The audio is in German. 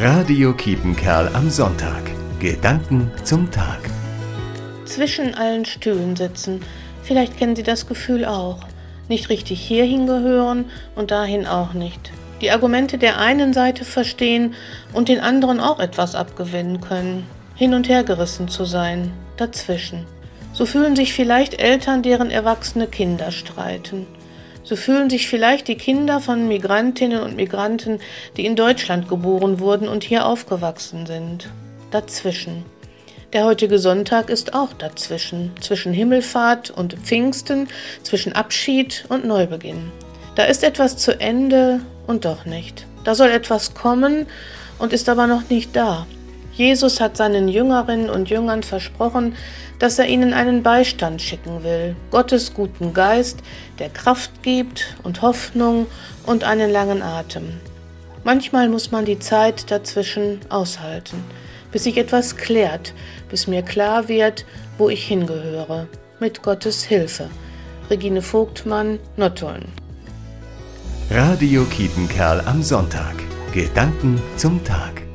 Radio Kiepenkerl am Sonntag. Gedanken zum Tag. Zwischen allen Stühlen sitzen. Vielleicht kennen Sie das Gefühl auch. Nicht richtig hierhin gehören und dahin auch nicht. Die Argumente der einen Seite verstehen und den anderen auch etwas abgewinnen können. Hin und her gerissen zu sein. Dazwischen. So fühlen sich vielleicht Eltern, deren erwachsene Kinder streiten. So fühlen sich vielleicht die Kinder von Migrantinnen und Migranten, die in Deutschland geboren wurden und hier aufgewachsen sind. Dazwischen. Der heutige Sonntag ist auch dazwischen, zwischen Himmelfahrt und Pfingsten, zwischen Abschied und Neubeginn. Da ist etwas zu Ende und doch nicht. Da soll etwas kommen und ist aber noch nicht da. Jesus hat seinen Jüngerinnen und Jüngern versprochen, dass er ihnen einen Beistand schicken will, Gottes guten Geist, der Kraft gibt und Hoffnung und einen langen Atem. Manchmal muss man die Zeit dazwischen aushalten, bis sich etwas klärt, bis mir klar wird, wo ich hingehöre, mit Gottes Hilfe. Regine Vogtmann, Nottuln. Radio Kietenkerl am Sonntag. Gedanken zum Tag.